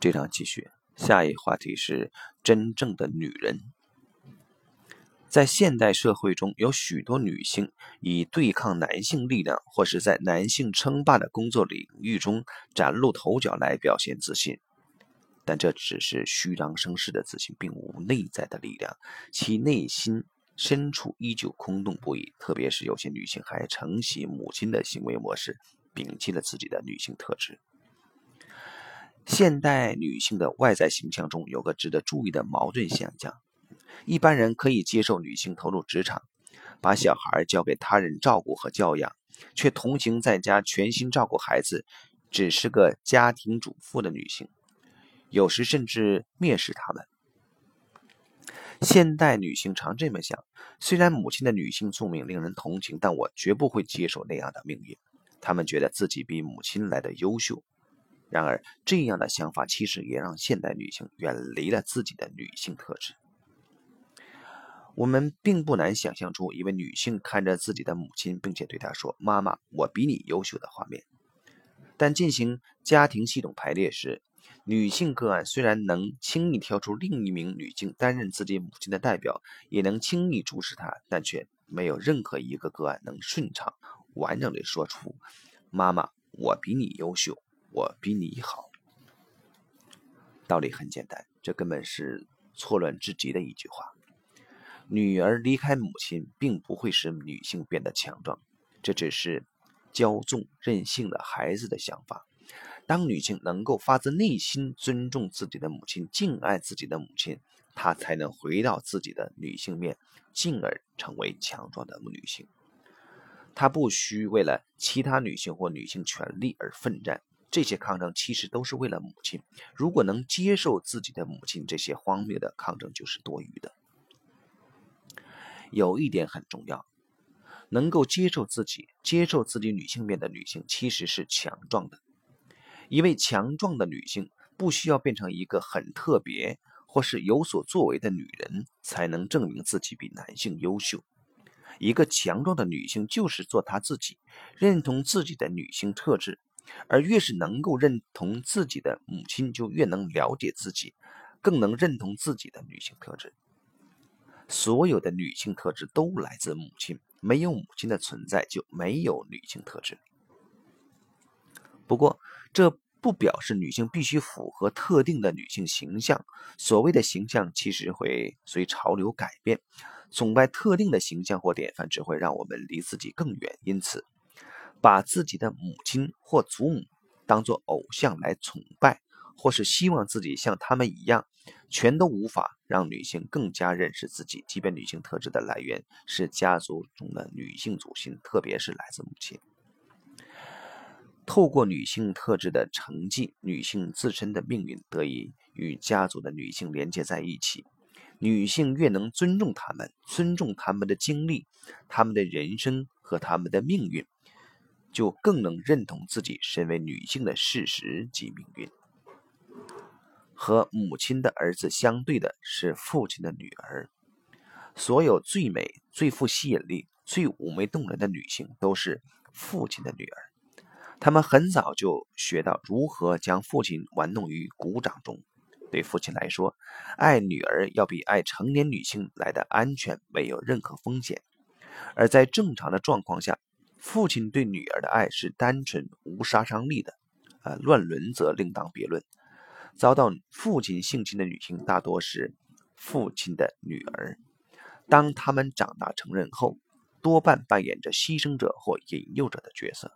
这章继续，下一话题是真正的女人。在现代社会中，有许多女性以对抗男性力量，或是在男性称霸的工作领域中崭露头角来表现自信，但这只是虚张声势的自信，并无内在的力量，其内心深处依旧空洞不已。特别是有些女性还承袭母亲的行为模式，摒弃了自己的女性特质。现代女性的外在形象中有个值得注意的矛盾现象。一般人可以接受女性投入职场，把小孩交给他人照顾和教养，却同情在家全心照顾孩子，只是个家庭主妇的女性，有时甚至蔑视她们。现代女性常这么想：虽然母亲的女性宿命令人同情，但我绝不会接受那样的命运。她们觉得自己比母亲来的优秀。然而，这样的想法其实也让现代女性远离了自己的女性特质。我们并不难想象出一位女性看着自己的母亲，并且对她说：“妈妈，我比你优秀”的画面。但进行家庭系统排列时，女性个案虽然能轻易挑出另一名女性担任自己母亲的代表，也能轻易注视她，但却没有任何一个个案能顺畅、完整地说出：“妈妈，我比你优秀，我比你好。”道理很简单，这根本是错乱至极的一句话。女儿离开母亲，并不会使女性变得强壮，这只是骄纵任性的孩子的想法。当女性能够发自内心尊重自己的母亲，敬爱自己的母亲，她才能回到自己的女性面，进而成为强壮的女性。她不需为了其他女性或女性权利而奋战，这些抗争其实都是为了母亲。如果能接受自己的母亲，这些荒谬的抗争就是多余的。有一点很重要，能够接受自己、接受自己女性面的女性，其实是强壮的。一位强壮的女性，不需要变成一个很特别或是有所作为的女人，才能证明自己比男性优秀。一个强壮的女性就是做她自己，认同自己的女性特质，而越是能够认同自己的母亲，就越能了解自己，更能认同自己的女性特质。所有的女性特质都来自母亲，没有母亲的存在就没有女性特质。不过，这不表示女性必须符合特定的女性形象。所谓的形象其实会随潮流改变，崇拜特定的形象或典范只会让我们离自己更远。因此，把自己的母亲或祖母当作偶像来崇拜。或是希望自己像他们一样，全都无法让女性更加认识自己。即便女性特质的来源是家族中的女性祖先，特别是来自母亲。透过女性特质的成绩，女性自身的命运得以与家族的女性连接在一起。女性越能尊重她们，尊重她们的经历、她们的人生和她们的命运，就更能认同自己身为女性的事实及命运。和母亲的儿子相对的是父亲的女儿。所有最美、最富吸引力、最妩媚动人的女性都是父亲的女儿。她们很早就学到如何将父亲玩弄于股掌中。对父亲来说，爱女儿要比爱成年女性来的安全，没有任何风险。而在正常的状况下，父亲对女儿的爱是单纯无杀伤力的。啊，乱伦则另当别论。遭到父亲性侵的女性大多是父亲的女儿，当他们长大成人后，多半扮演着牺牲者或引诱者的角色。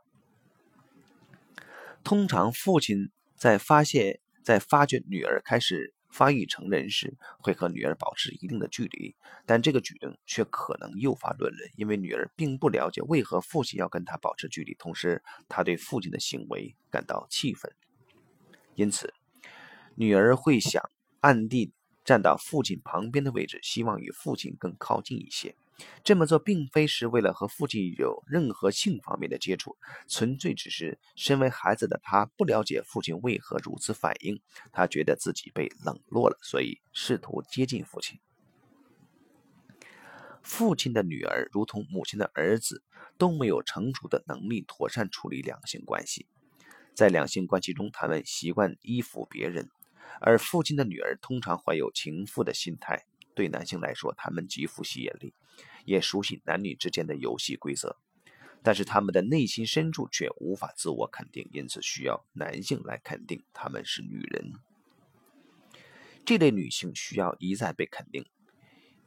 通常，父亲在发现、在发觉女儿开始发育成人时，会和女儿保持一定的距离，但这个举动却可能诱发乱伦，因为女儿并不了解为何父亲要跟她保持距离，同时她对父亲的行为感到气愤，因此。女儿会想暗地站到父亲旁边的位置，希望与父亲更靠近一些。这么做并非是为了和父亲有任何性方面的接触，纯粹只是身为孩子的他不了解父亲为何如此反应，他觉得自己被冷落了，所以试图接近父亲。父亲的女儿如同母亲的儿子，都没有成熟的能力妥善处理两性关系，在两性关系中，他们习惯依附别人。而父亲的女儿通常怀有情妇的心态。对男性来说，他们极富吸引力，也熟悉男女之间的游戏规则，但是他们的内心深处却无法自我肯定，因此需要男性来肯定他们是女人。这类女性需要一再被肯定，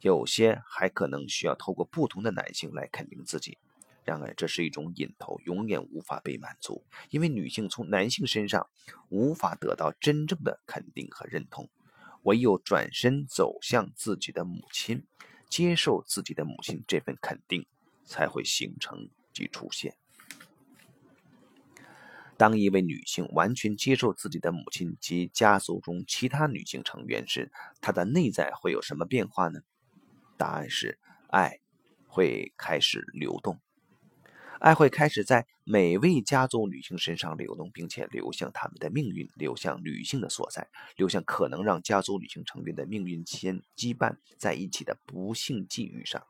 有些还可能需要透过不同的男性来肯定自己。然而，这是一种瘾头，永远无法被满足，因为女性从男性身上无法得到真正的肯定和认同，唯有转身走向自己的母亲，接受自己的母亲这份肯定，才会形成及出现。当一位女性完全接受自己的母亲及家族中其他女性成员时，她的内在会有什么变化呢？答案是，爱会开始流动。爱会开始在每位家族女性身上流动，并且流向他们的命运，流向女性的所在，流向可能让家族女性成员的命运牵羁绊在一起的不幸际遇上。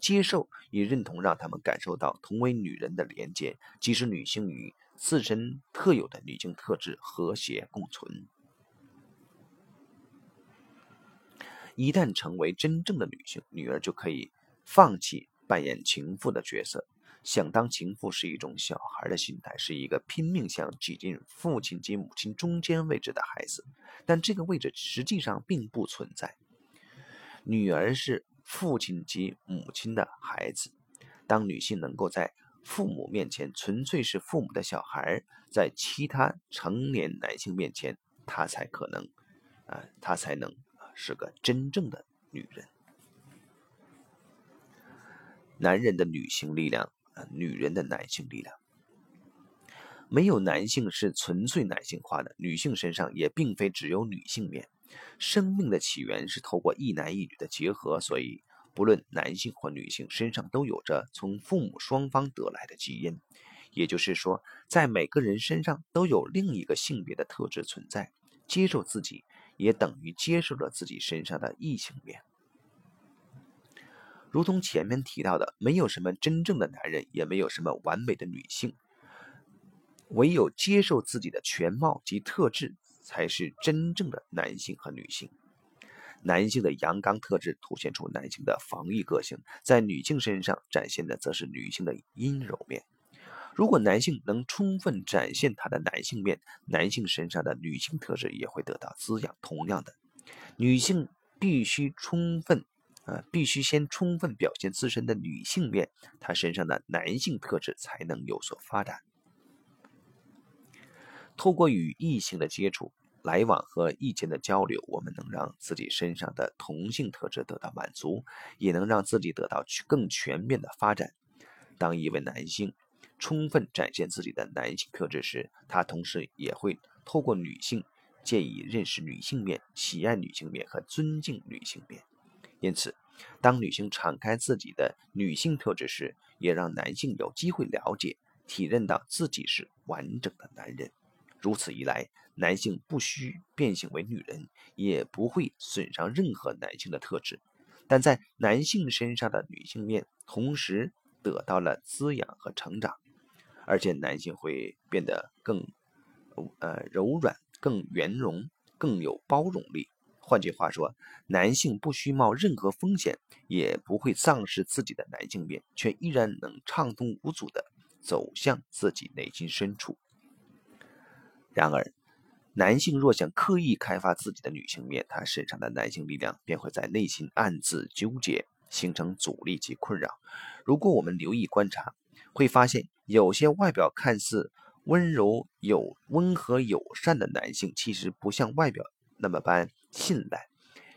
接受与认同，让他们感受到同为女人的连接，即使女性与自身特有的女性特质和谐共存。一旦成为真正的女性，女儿就可以放弃扮演情妇的角色。想当情妇是一种小孩的心态，是一个拼命想挤进父亲及母亲中间位置的孩子，但这个位置实际上并不存在。女儿是父亲及母亲的孩子，当女性能够在父母面前纯粹是父母的小孩，在其他成年男性面前，她才可能，啊，她才能是个真正的女人。男人的女性力量。女人的男性力量，没有男性是纯粹男性化的，女性身上也并非只有女性面。生命的起源是透过一男一女的结合，所以不论男性或女性身上都有着从父母双方得来的基因。也就是说，在每个人身上都有另一个性别的特质存在。接受自己，也等于接受了自己身上的异性面。如同前面提到的，没有什么真正的男人，也没有什么完美的女性。唯有接受自己的全貌及特质，才是真正的男性和女性。男性的阳刚特质凸显出男性的防御个性，在女性身上展现的则是女性的阴柔面。如果男性能充分展现他的男性面，男性身上的女性特质也会得到滋养。同样的，女性必须充分。必须先充分表现自身的女性面，她身上的男性特质才能有所发展。透过与异性的接触、来往和意见的交流，我们能让自己身上的同性特质得到满足，也能让自己得到更全面的发展。当一位男性充分展现自己的男性特质时，他同时也会透过女性，借以认识女性面、喜爱女性面和尊敬女性面。因此，当女性敞开自己的女性特质时，也让男性有机会了解、体认到自己是完整的男人。如此一来，男性不需变性为女人，也不会损伤任何男性的特质。但在男性身上的女性面，同时得到了滋养和成长，而且男性会变得更，呃，柔软、更圆融、更有包容力。换句话说，男性不需冒任何风险，也不会丧失自己的男性面，却依然能畅通无阻地走向自己内心深处。然而，男性若想刻意开发自己的女性面，他身上的男性力量便会在内心暗自纠结，形成阻力及困扰。如果我们留意观察，会发现有些外表看似温柔、有温和、友善的男性，其实不像外表那么般。信赖，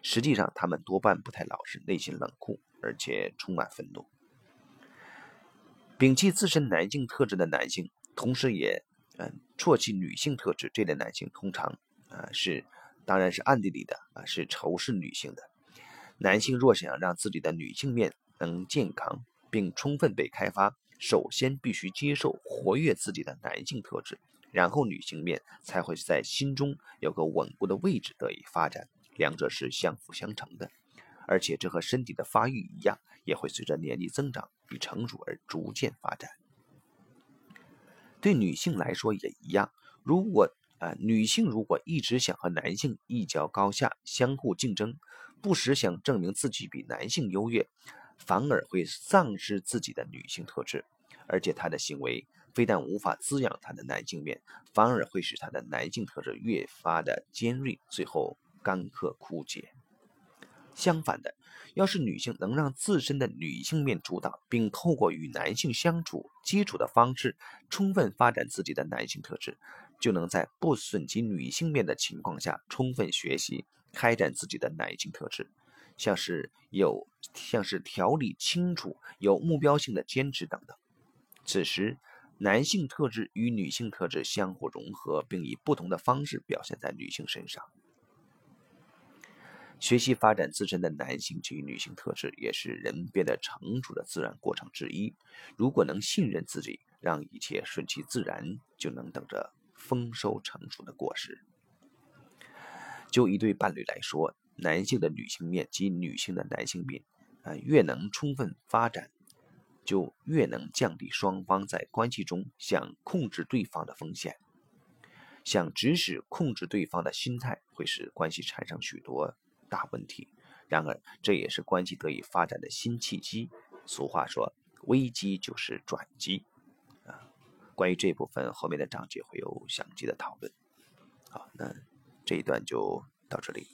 实际上他们多半不太老实，内心冷酷，而且充满愤怒。摒弃自身男性特质的男性，同时也嗯唾弃女性特质，这类男性通常啊是，当然是暗地里的啊是仇视女性的。男性若想让自己的女性面能健康并充分被开发，首先必须接受活跃自己的男性特质。然后女性面才会在心中有个稳固的位置得以发展，两者是相辅相成的，而且这和身体的发育一样，也会随着年龄增长与成熟而逐渐发展。对女性来说也一样，如果啊，女性如果一直想和男性一较高下，相互竞争，不时想证明自己比男性优越，反而会丧失自己的女性特质，而且她的行为非但无法滋养她的男性面，反而会使她的男性特质越发的尖锐，最后干涸枯竭。相反的，要是女性能让自身的女性面主导，并透过与男性相处、接触的方式，充分发展自己的男性特质，就能在不损及女性面的情况下，充分学习、开展自己的男性特质，像是有像是条理清楚、有目标性的坚持等等。此时，男性特质与女性特质相互融合，并以不同的方式表现在女性身上。学习发展自身的男性及女性特质，也是人变得成熟的自然过程之一。如果能信任自己，让一切顺其自然，就能等着丰收成熟的果实。就一对伴侣来说，男性的女性面及女性的男性面，啊，越能充分发展，就越能降低双方在关系中想控制对方的风险。想指使控制对方的心态，会使关系产生许多。大问题，然而这也是关系得以发展的新契机。俗话说，危机就是转机。啊，关于这部分后面的章节会有详细的讨论。好，那这一段就到这里。